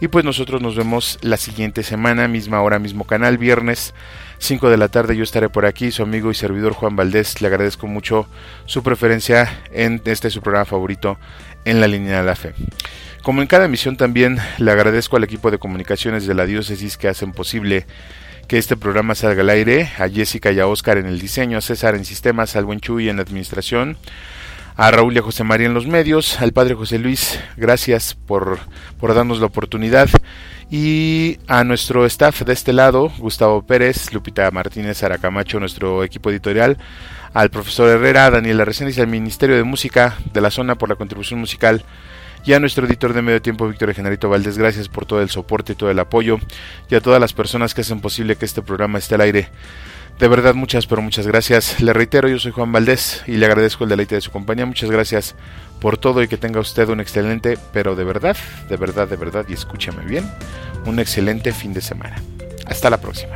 Y pues nosotros nos vemos la siguiente semana, misma hora, mismo canal, viernes 5 de la tarde. Yo estaré por aquí, su amigo y servidor Juan Valdés. Le agradezco mucho su preferencia en este su programa favorito en la línea de la fe. Como en cada emisión también le agradezco al equipo de comunicaciones de la diócesis que hacen posible que este programa salga al aire, a Jessica y a Oscar en el diseño, a César en sistemas, al buen Chuy en la administración, a Raúl y a José María en los medios, al padre José Luis, gracias por, por darnos la oportunidad, y a nuestro staff de este lado, Gustavo Pérez, Lupita Martínez Aracamacho, nuestro equipo editorial, al profesor Herrera, Daniela Reséndiz y al Ministerio de Música de la zona por la contribución musical y a nuestro editor de medio tiempo, Víctor Generito Valdés, gracias por todo el soporte y todo el apoyo, y a todas las personas que hacen posible que este programa esté al aire. De verdad, muchas, pero muchas gracias. Le reitero, yo soy Juan Valdés y le agradezco el deleite de su compañía. Muchas gracias por todo y que tenga usted un excelente, pero de verdad, de verdad, de verdad, y escúchame bien, un excelente fin de semana. Hasta la próxima.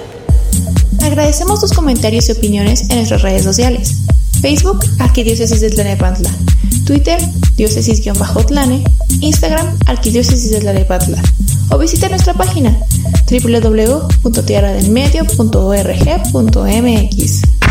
Agradecemos tus comentarios y opiniones en nuestras redes sociales. Facebook, Arquidiócesis de Tlanepantla. Twitter, diócesis-tlane. Instagram, Arquidiócesis de Tlanepantla. O visita nuestra página www.tierradelmedio.org.mx.